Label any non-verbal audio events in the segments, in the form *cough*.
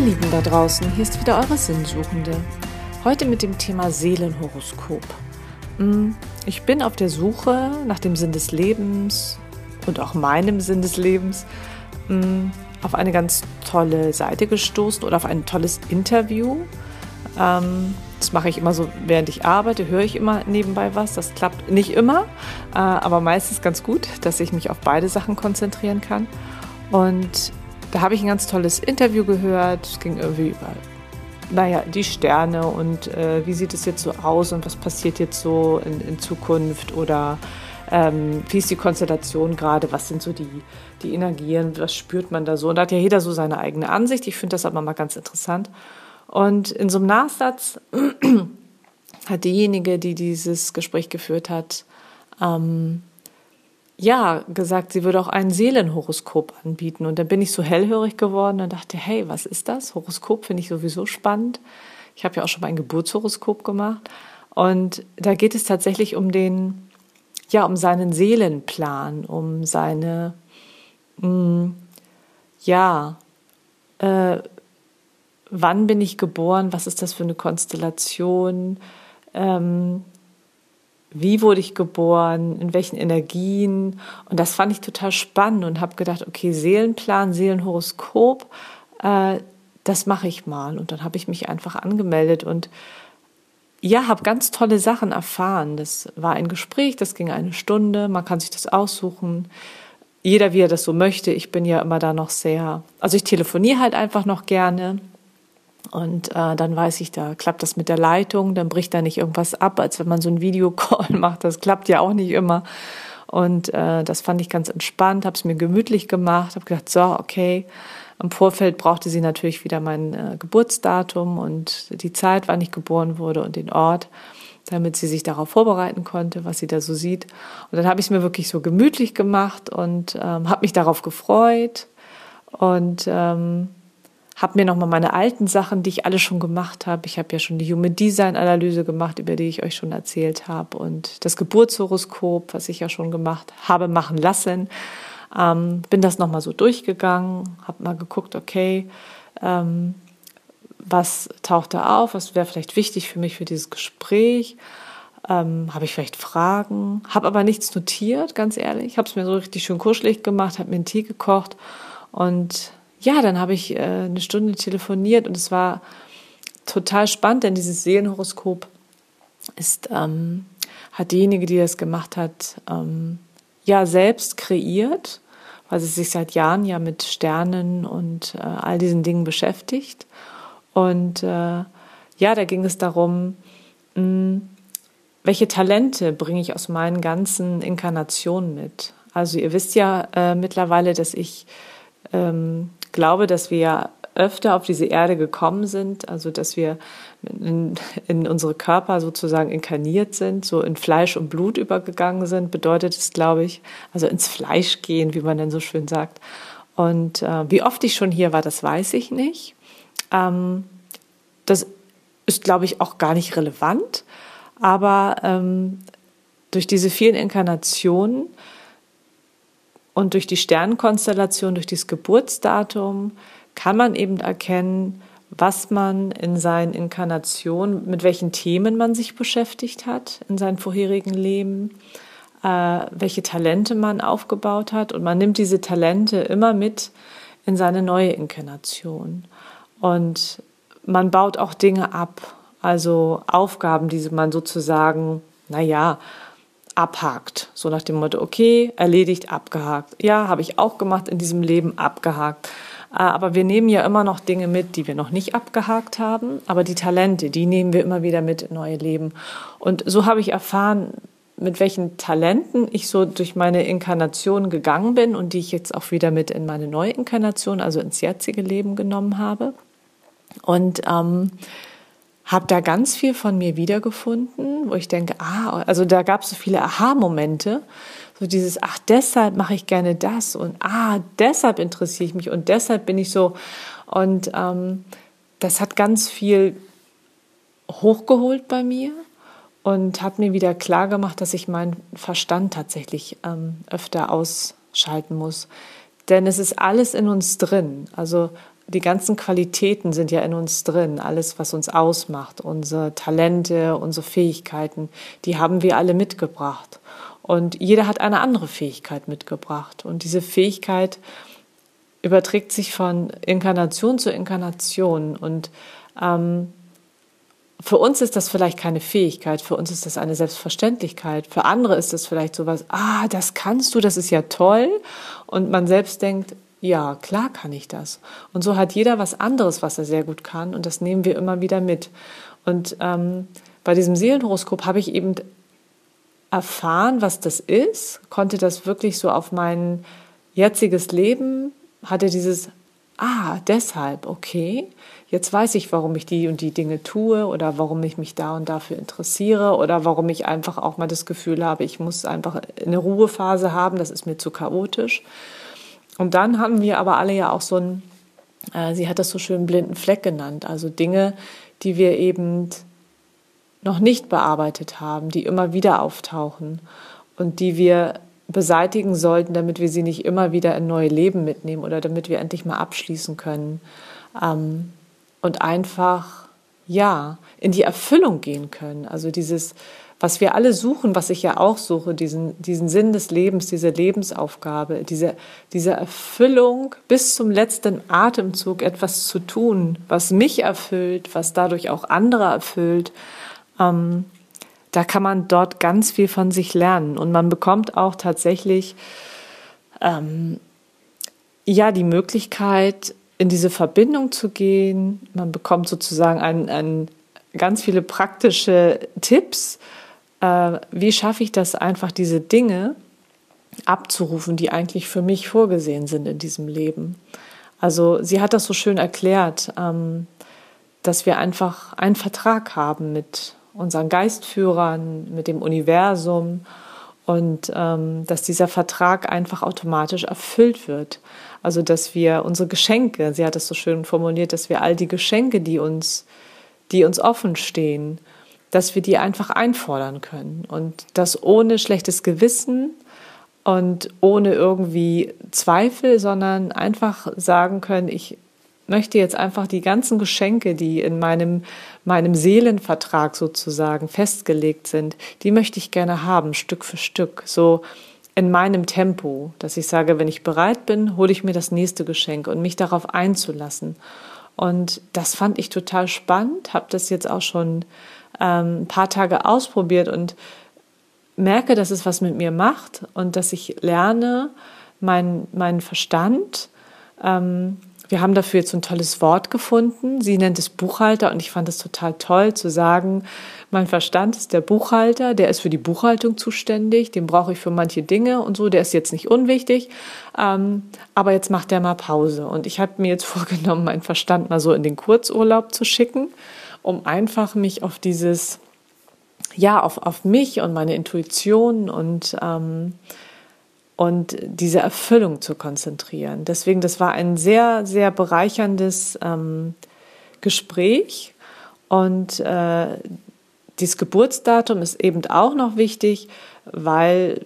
Ihr Lieben da draußen, hier ist wieder eure Sinnsuchende. Heute mit dem Thema Seelenhoroskop. Mm, ich bin auf der Suche nach dem Sinn des Lebens und auch meinem Sinn des Lebens mm, auf eine ganz tolle Seite gestoßen oder auf ein tolles Interview. Ähm, das mache ich immer so, während ich arbeite, höre ich immer nebenbei was. Das klappt nicht immer, äh, aber meistens ganz gut, dass ich mich auf beide Sachen konzentrieren kann. Und da habe ich ein ganz tolles Interview gehört. Es ging irgendwie über, naja, die Sterne und äh, wie sieht es jetzt so aus und was passiert jetzt so in, in Zukunft oder ähm, wie ist die Konstellation gerade, was sind so die, die Energien, was spürt man da so. Und da hat ja jeder so seine eigene Ansicht. Ich finde das aber mal ganz interessant. Und in so einem Nachsatz *clears throat* hat diejenige, die dieses Gespräch geführt hat, ähm, ja, gesagt, sie würde auch ein Seelenhoroskop anbieten. Und dann bin ich so hellhörig geworden und dachte, hey, was ist das? Horoskop finde ich sowieso spannend. Ich habe ja auch schon mal ein Geburtshoroskop gemacht. Und da geht es tatsächlich um den, ja, um seinen Seelenplan, um seine, mh, mm, ja, äh, wann bin ich geboren, was ist das für eine Konstellation, ähm, wie wurde ich geboren, in welchen Energien. Und das fand ich total spannend und habe gedacht, okay, Seelenplan, Seelenhoroskop, äh, das mache ich mal. Und dann habe ich mich einfach angemeldet und ja, habe ganz tolle Sachen erfahren. Das war ein Gespräch, das ging eine Stunde, man kann sich das aussuchen. Jeder, wie er das so möchte. Ich bin ja immer da noch sehr, also ich telefoniere halt einfach noch gerne und äh, dann weiß ich, da klappt das mit der Leitung, dann bricht da nicht irgendwas ab, als wenn man so ein Videocall *laughs* macht. Das klappt ja auch nicht immer. Und äh, das fand ich ganz entspannt, habe es mir gemütlich gemacht, habe gedacht, so, okay. Im Vorfeld brauchte sie natürlich wieder mein äh, Geburtsdatum und die Zeit, wann ich geboren wurde und den Ort, damit sie sich darauf vorbereiten konnte, was sie da so sieht. Und dann habe ich es mir wirklich so gemütlich gemacht und ähm, habe mich darauf gefreut. Und ähm, habe mir nochmal meine alten Sachen, die ich alle schon gemacht habe. Ich habe ja schon die Human Design Analyse gemacht, über die ich euch schon erzählt habe und das Geburtshoroskop, was ich ja schon gemacht habe, machen lassen. Ähm, bin das nochmal so durchgegangen, habe mal geguckt, okay, ähm, was taucht da auf, was wäre vielleicht wichtig für mich für dieses Gespräch. Ähm, habe ich vielleicht Fragen, habe aber nichts notiert, ganz ehrlich. Habe es mir so richtig schön kuschelig gemacht, habe mir einen Tee gekocht und ja, dann habe ich äh, eine Stunde telefoniert und es war total spannend, denn dieses Seelenhoroskop ist, ähm, hat diejenige, die das gemacht hat, ähm, ja selbst kreiert, weil sie sich seit Jahren ja mit Sternen und äh, all diesen Dingen beschäftigt. Und äh, ja, da ging es darum, mh, hm, welche Talente bringe ich aus meinen ganzen Inkarnationen mit. Also ihr wisst ja äh, mittlerweile, dass ich ähm, glaube, dass wir öfter auf diese Erde gekommen sind, also dass wir in, in, unsere Körper sozusagen inkarniert sind, so in Fleisch und Blut übergegangen sind, bedeutet es, glaube ich, also ins Fleisch gehen, wie man denn so schön sagt. Und äh, wie oft ich schon hier war, das weiß ich nicht. Ähm, das ist, glaube ich, auch gar nicht relevant. Aber ähm, durch diese vielen Inkarnationen und durch die Sternenkonstellation, durch das Geburtsdatum kann man eben erkennen, was man in seinen Inkarnationen, mit welchen Themen man sich beschäftigt hat in seinem vorherigen Leben, äh, welche Talente man aufgebaut hat. Und man nimmt diese Talente immer mit in seine neue Inkarnation. Und man baut auch Dinge ab, also Aufgaben, die man sozusagen, naja, abhakt. So nach dem Motto, okay, erledigt, abgehakt. Ja, habe ich auch gemacht in diesem Leben, abgehakt. Äh, aber wir nehmen ja immer noch Dinge mit, die wir noch nicht abgehakt haben. Aber die Talente, die nehmen wir immer wieder mit in neue Leben. Und so habe ich erfahren, mit welchen Talenten ich so durch meine Inkarnation gegangen bin und die ich jetzt auch wieder mit in meine neue Inkarnation, also ins jetzige Leben genommen habe. Und ähm, habe da ganz viel von mir wiedergefunden, wo ich denke, ah, also da gab es so viele Aha-Momente, so dieses, ach, deshalb mache ich gerne das und ah, deshalb interessiere ich mich und deshalb bin ich so. Und ähm, das hat ganz viel hochgeholt bei mir und hat mir wieder klar gemacht, dass ich meinen Verstand tatsächlich ähm, öfter ausschalten muss. Denn es ist alles in uns drin. Also die ganzen Qualitäten sind ja in uns drin, alles, was uns ausmacht, unsere Talente, unsere Fähigkeiten, die haben wir alle mitgebracht. Und jeder hat eine andere Fähigkeit mitgebracht. Und diese Fähigkeit überträgt sich von Inkarnation zu Inkarnation. Und ähm, für uns ist das vielleicht keine Fähigkeit, für uns ist das eine Selbstverständlichkeit. Für andere ist das vielleicht sowas, ah, das kannst du, das ist ja toll. Und man selbst denkt, ja, klar kann ich das. Und so hat jeder was anderes, was er sehr gut kann. Und das nehmen wir immer wieder mit. Und ähm, bei diesem Seelenhoroskop habe ich eben erfahren, was das ist, konnte das wirklich so auf mein jetziges Leben, hatte dieses, ah, deshalb, okay, jetzt weiß ich, warum ich die und die Dinge tue oder warum ich mich da und dafür interessiere oder warum ich einfach auch mal das Gefühl habe, ich muss einfach eine Ruhephase haben, das ist mir zu chaotisch. Und dann haben wir aber alle ja auch so einen, äh, sie hat das so schön blinden Fleck genannt, also Dinge, die wir eben noch nicht bearbeitet haben, die immer wieder auftauchen und die wir beseitigen sollten, damit wir sie nicht immer wieder in neue Leben mitnehmen oder damit wir endlich mal abschließen können ähm, und einfach ja in die Erfüllung gehen können. Also dieses was wir alle suchen, was ich ja auch suche, diesen, diesen Sinn des Lebens, diese Lebensaufgabe, diese, diese Erfüllung bis zum letzten Atemzug etwas zu tun, was mich erfüllt, was dadurch auch andere erfüllt, ähm, da kann man dort ganz viel von sich lernen und man bekommt auch tatsächlich ähm, ja die Möglichkeit, in diese Verbindung zu gehen. Man bekommt sozusagen ein, ein ganz viele praktische Tipps, äh, wie schaffe ich das einfach, diese Dinge abzurufen, die eigentlich für mich vorgesehen sind in diesem Leben. Also sie hat das so schön erklärt, ähm, dass wir einfach einen Vertrag haben mit unseren Geistführern, mit dem Universum und ähm, dass dieser Vertrag einfach automatisch erfüllt wird. Also dass wir unsere Geschenke, sie hat es so schön formuliert, dass wir all die Geschenke, die uns, die uns offen stehen, dass wir die einfach einfordern können und das ohne schlechtes Gewissen und ohne irgendwie Zweifel, sondern einfach sagen können, ich möchte jetzt einfach die ganzen Geschenke, die in meinem, meinem Seelenvertrag sozusagen festgelegt sind, die möchte ich gerne haben, Stück für Stück, so in meinem Tempo, dass ich sage, wenn ich bereit bin, hole ich mir das nächste Geschenk und mich darauf einzulassen. Und das fand ich total spannend, habe das jetzt auch schon ähm, ein paar Tage ausprobiert und merke, dass es was mit mir macht und dass ich lerne, meinen mein Verstand ähm, wir haben dafür jetzt ein tolles Wort gefunden. Sie nennt es Buchhalter und ich fand es total toll zu sagen, mein Verstand ist der Buchhalter, der ist für die Buchhaltung zuständig, den brauche ich für manche Dinge und so, der ist jetzt nicht unwichtig, ähm, aber jetzt macht der mal Pause. Und ich habe mir jetzt *laughs* vorgenommen, meinen Verstand mal so in den Kurzurlaub zu schicken, um einfach mich auf dieses, ja, auf, auf mich und meine Intuition und ähm, und diese Erfüllung zu konzentrieren. Deswegen, das war ein sehr, sehr bereicherndes ähm, Gespräch und äh, dieses Geburtsdatum ist eben auch noch wichtig, weil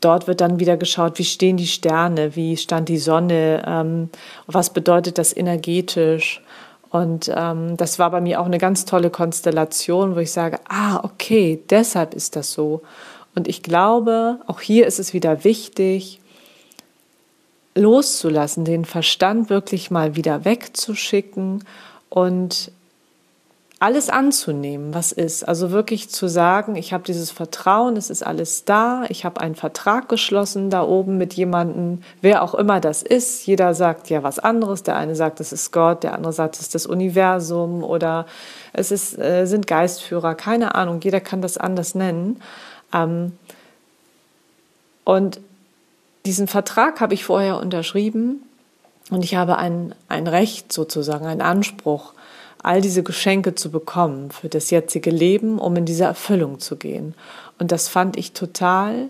dort wird dann wieder geschaut, wie stehen die Sterne, wie stand die Sonne, ähm, was bedeutet das energetisch. Und ähm, das war bei mir auch eine ganz tolle Konstellation, wo ich sage, ah, okay, deshalb ist das so. Und ich glaube, auch hier ist es wieder wichtig, loszulassen, den Verstand wirklich mal wieder wegzuschicken und alles anzunehmen, was ist. Also wirklich zu sagen, ich habe dieses Vertrauen, es ist alles da, ich habe einen Vertrag geschlossen da oben mit jemandem, wer auch immer das ist. Jeder sagt ja was anderes. Der eine sagt, es ist Gott, der andere sagt, es ist das Universum oder es ist, äh, sind Geistführer, keine Ahnung. Jeder kann das anders nennen. Ähm, und diesen Vertrag habe ich vorher unterschrieben und ich habe ein, ein Recht sozusagen, einen Anspruch, all diese Geschenke zu bekommen für das jetzige Leben, um in diese Erfüllung zu gehen. Und das fand ich total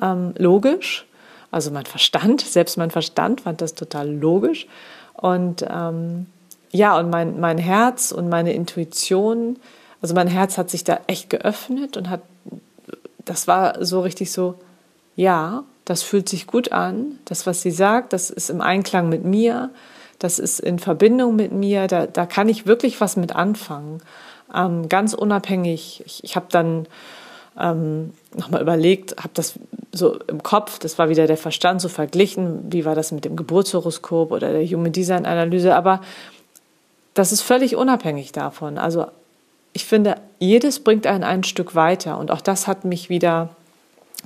ähm, logisch. Also mein Verstand, *laughs* selbst mein Verstand fand das total logisch. Und ähm, ja, und mein, mein Herz und meine Intuition, also mein Herz hat sich da echt geöffnet und hat das war so richtig so, ja, das fühlt sich gut an, das, was sie sagt, das ist im Einklang mit mir, das ist in Verbindung mit mir, da, da kann ich wirklich was mit anfangen. Ähm, ganz unabhängig. Ich, ich habe dann ähm, nochmal überlegt, habe das so im Kopf, das war wieder der Verstand, so verglichen, wie war das mit dem Geburtshoroskop oder der Human Design Analyse, aber das ist völlig unabhängig davon. Also ich finde, jedes bringt einen ein Stück weiter und auch das hat mich wieder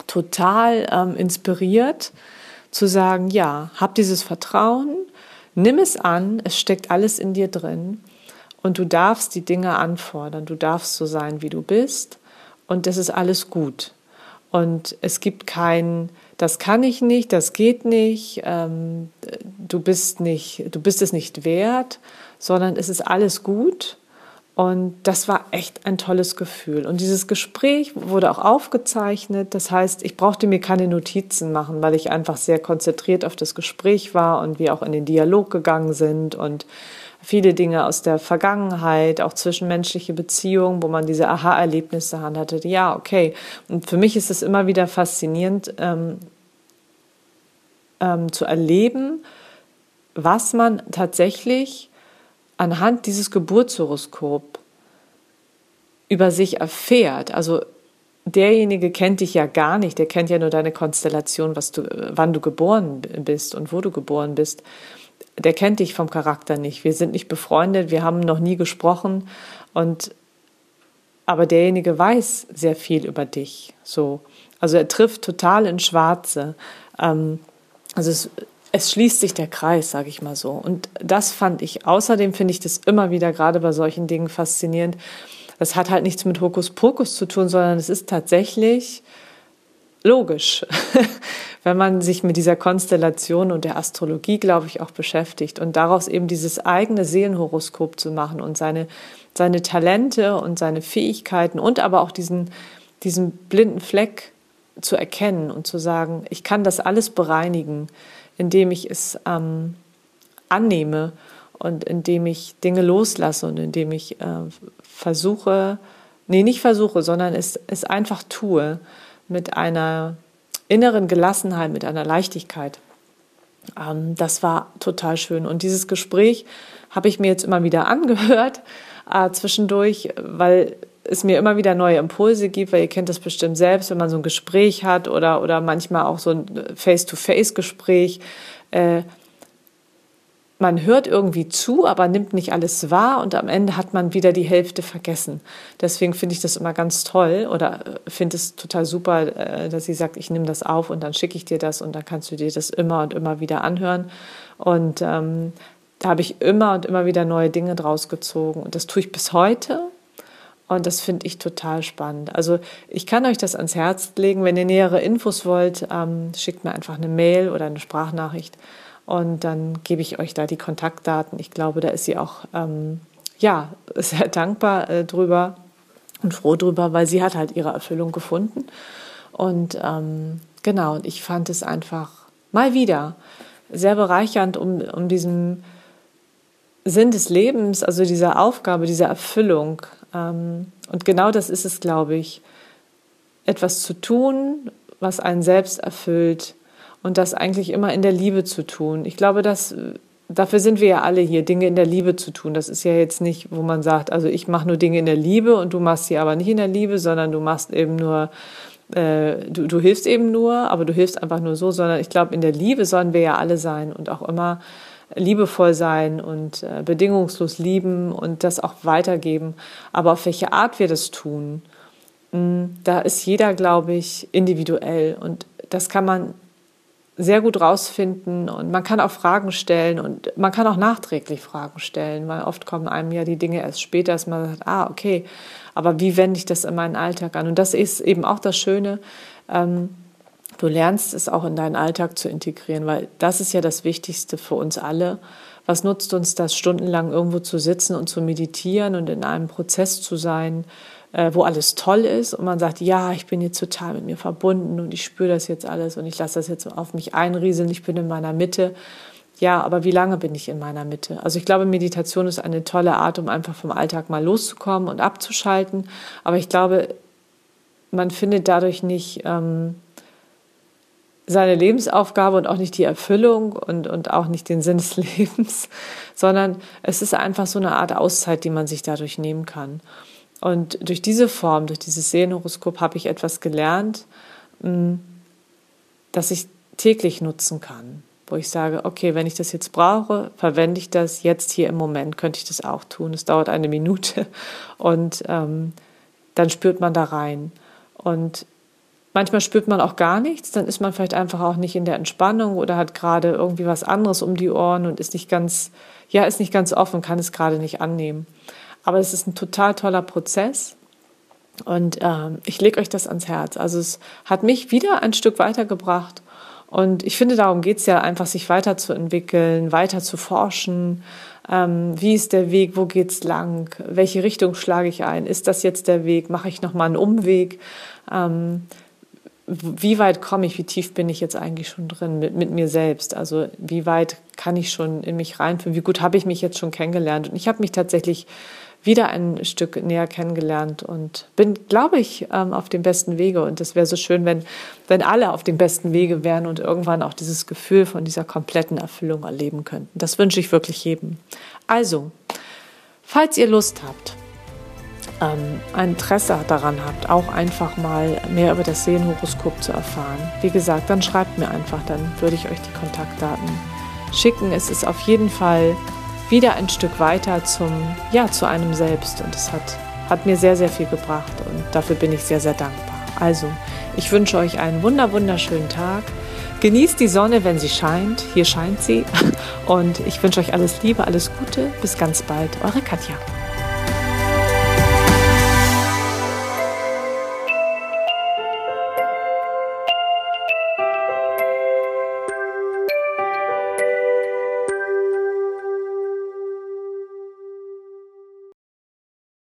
total ähm, inspiriert zu sagen, ja, hab dieses Vertrauen, nimm es an, es steckt alles in dir drin und du darfst die Dinge anfordern, du darfst so sein, wie du bist und das ist alles gut. Und es gibt kein, das kann ich nicht, das geht nicht, ähm, du bist nicht, du bist es nicht wert, sondern es ist alles gut und das war echt ein tolles Gefühl. Und dieses Gespräch wurde auch aufgezeichnet. Das heißt, ich brauchte mir keine Notizen machen, weil ich einfach sehr konzentriert auf das Gespräch war und wir auch in den Dialog gegangen sind und viele Dinge aus der Vergangenheit, auch zwischenmenschliche Beziehungen, wo man diese Aha-Erlebnisse hatte. Ja, okay. Und für mich ist es immer wieder faszinierend ähm, ähm, zu erleben, was man tatsächlich anhand dieses Geburtshoroskop über sich erfährt. Also derjenige kennt dich ja gar nicht, der kennt ja nur deine Konstellation, was du, wann du geboren bist und wo du geboren bist. Der kennt dich vom Charakter nicht. Wir sind nicht befreundet, wir haben noch nie gesprochen und aber derjenige weiß sehr viel über dich. So, also er trifft total in Schwarze. Ähm, also es es schließt sich der Kreis, sage ich mal so. Und das fand ich, außerdem finde ich das immer wieder gerade bei solchen Dingen faszinierend. Das hat halt nichts mit Hokuspokus zu tun, sondern es ist tatsächlich logisch, *laughs* wenn man sich mit dieser Konstellation und der Astrologie, glaube ich, auch beschäftigt und daraus eben dieses eigene Seelenhoroskop zu machen und seine, seine Talente und seine Fähigkeiten und aber auch diesen, diesen blinden Fleck zu erkennen und zu sagen, ich kann das alles bereinigen indem ich es ähm, annehme und indem ich Dinge loslasse und indem ich äh, versuche, nee, nicht versuche, sondern es, es einfach tue mit einer inneren Gelassenheit, mit einer Leichtigkeit. Ähm, das war total schön. Und dieses Gespräch habe ich mir jetzt immer wieder *laughs* angehört äh, zwischendurch, weil es mir immer wieder neue Impulse gibt, weil ihr kennt das bestimmt selbst, wenn man so ein Gespräch hat oder, oder manchmal auch so ein Face-to-Face-Gespräch. Äh, man hört irgendwie zu, aber nimmt nicht alles wahr und am Ende hat man wieder die Hälfte vergessen. Deswegen finde ich das immer ganz toll oder äh, finde es total super, äh, dass sie sagt, ich nehme das auf und dann schicke ich dir das und dann kannst du dir das immer und immer wieder anhören. Und ähm, da habe ich immer und immer wieder neue Dinge draus gezogen und das tue ich bis heute. Und das finde ich total spannend. Also ich kann euch das ans Herz legen. Wenn ihr nähere Infos wollt, ähm, schickt mir einfach eine Mail oder eine Sprachnachricht und dann gebe ich euch da die Kontaktdaten. Ich glaube, da ist sie auch ähm, ja *laughs* sehr dankbar äh, drüber und froh drüber, weil sie hat halt ihre Erfüllung gefunden. Und ähm, genau, und ich fand es einfach mal wieder sehr bereichernd, um, um diesen Sinn des Lebens, also dieser Aufgabe, dieser Erfüllung und genau das ist es, glaube ich, etwas zu tun, was einen selbst erfüllt und das eigentlich immer in der Liebe zu tun. Ich glaube, dass dafür sind wir ja alle hier, Dinge in der Liebe zu tun. Das ist ja jetzt nicht, wo man sagt, also ich mache nur Dinge in der Liebe und du machst sie aber nicht in der Liebe, sondern du machst eben nur, äh, du, du hilfst eben nur, aber du hilfst einfach nur so, sondern ich glaube, in der Liebe sollen wir ja alle sein und auch immer liebevoll sein und äh, bedingungslos lieben und das auch weitergeben. Aber auf welche Art wir das tun, mh, hm, da ist jeder, glaube ich, individuell und das kann man sehr gut rausfinden und man kann auch Fragen stellen und man kann auch nachträglich Fragen stellen, weil oft kommen einem ja die Dinge erst später, dass man sagt, ah, okay, aber wie wende ich das in meinen Alltag an? Und das ist eben auch das Schöne, ähm, du lernst es auch in deinen Alltag zu integrieren, weil das ist ja das Wichtigste für uns alle. Was nutzt uns das, stundenlang irgendwo zu sitzen und zu meditieren und in einem Prozess zu sein, äh, wo alles toll ist und man sagt, ja, ich bin jetzt total mit mir verbunden und ich spüre das jetzt alles und ich lasse das jetzt auf mich einrieseln, ich bin in meiner Mitte. Ja, aber wie lange bin ich in meiner Mitte? Also ich glaube, Meditation ist eine tolle Art, um einfach vom Alltag mal loszukommen und abzuschalten. Aber ich glaube, man findet dadurch nicht ähm, seine Lebensaufgabe und auch nicht die Erfüllung und, und auch nicht den Sinn des *laughs* Lebens, sondern es ist einfach so eine Art Auszeit, die man sich dadurch nehmen kann. Und durch diese Form, durch dieses Seelenhoroskop habe ich etwas gelernt, mm, das ich täglich nutzen kann, wo ich sage, okay, wenn ich das jetzt brauche, verwende ich das jetzt hier im Moment, könnte ich das auch tun. Es dauert eine Minute *laughs* und ähm, dann spürt man da rein. Und manchmal spürt man auch gar nichts, dann ist man vielleicht einfach auch nicht in der Entspannung oder hat gerade irgendwie was anderes um die Ohren und ist nicht ganz, ja, ist nicht ganz offen, kann es gerade nicht annehmen. Aber es ist ein total toller Prozess. Und ähm, ich lege euch das ans Herz. Also es hat mich wieder ein Stück weitergebracht. Und ich finde, darum geht es ja einfach, sich weiterzuentwickeln, weiter zu forschen. Ähm, wie ist der Weg? Wo geht's lang? Welche Richtung schlage ich ein? Ist das jetzt der Weg? Mache ich nochmal einen Umweg? Ähm, wie weit komme ich? Wie tief bin ich jetzt eigentlich schon drin mit, mit mir selbst? Also wie weit kann ich schon in mich reinfühlen? Wie gut habe ich mich jetzt schon kennengelernt? Und ich habe mich tatsächlich wieder ein Stück näher kennengelernt und bin, glaube ich, ähm, auf dem besten Wege. Und es wäre so schön, wenn, wenn alle auf dem besten Wege wären und irgendwann auch dieses Gefühl von dieser kompletten Erfüllung erleben könnten. Das wünsche ich wirklich jedem. Also, falls ihr Lust habt, ähm, Interesse daran habt, auch einfach mal mehr über das Seelenhoroskop zu erfahren, wie gesagt, dann schreibt mir einfach, dann würde ich euch die Kontaktdaten schicken. Es ist auf jeden Fall wieder ein Stück weiter zum, ja, zu einem selbst. Und es hat, hat mir sehr, sehr viel gebracht und dafür bin ich sehr, sehr dankbar. Also, ich wünsche euch einen wunder, wunderschönen Tag. Genießt die Sonne, wenn sie scheint. Hier scheint sie. *laughs* Und ich wünsche euch alles Liebe, alles Gute. Bis ganz bald. Eure Katja.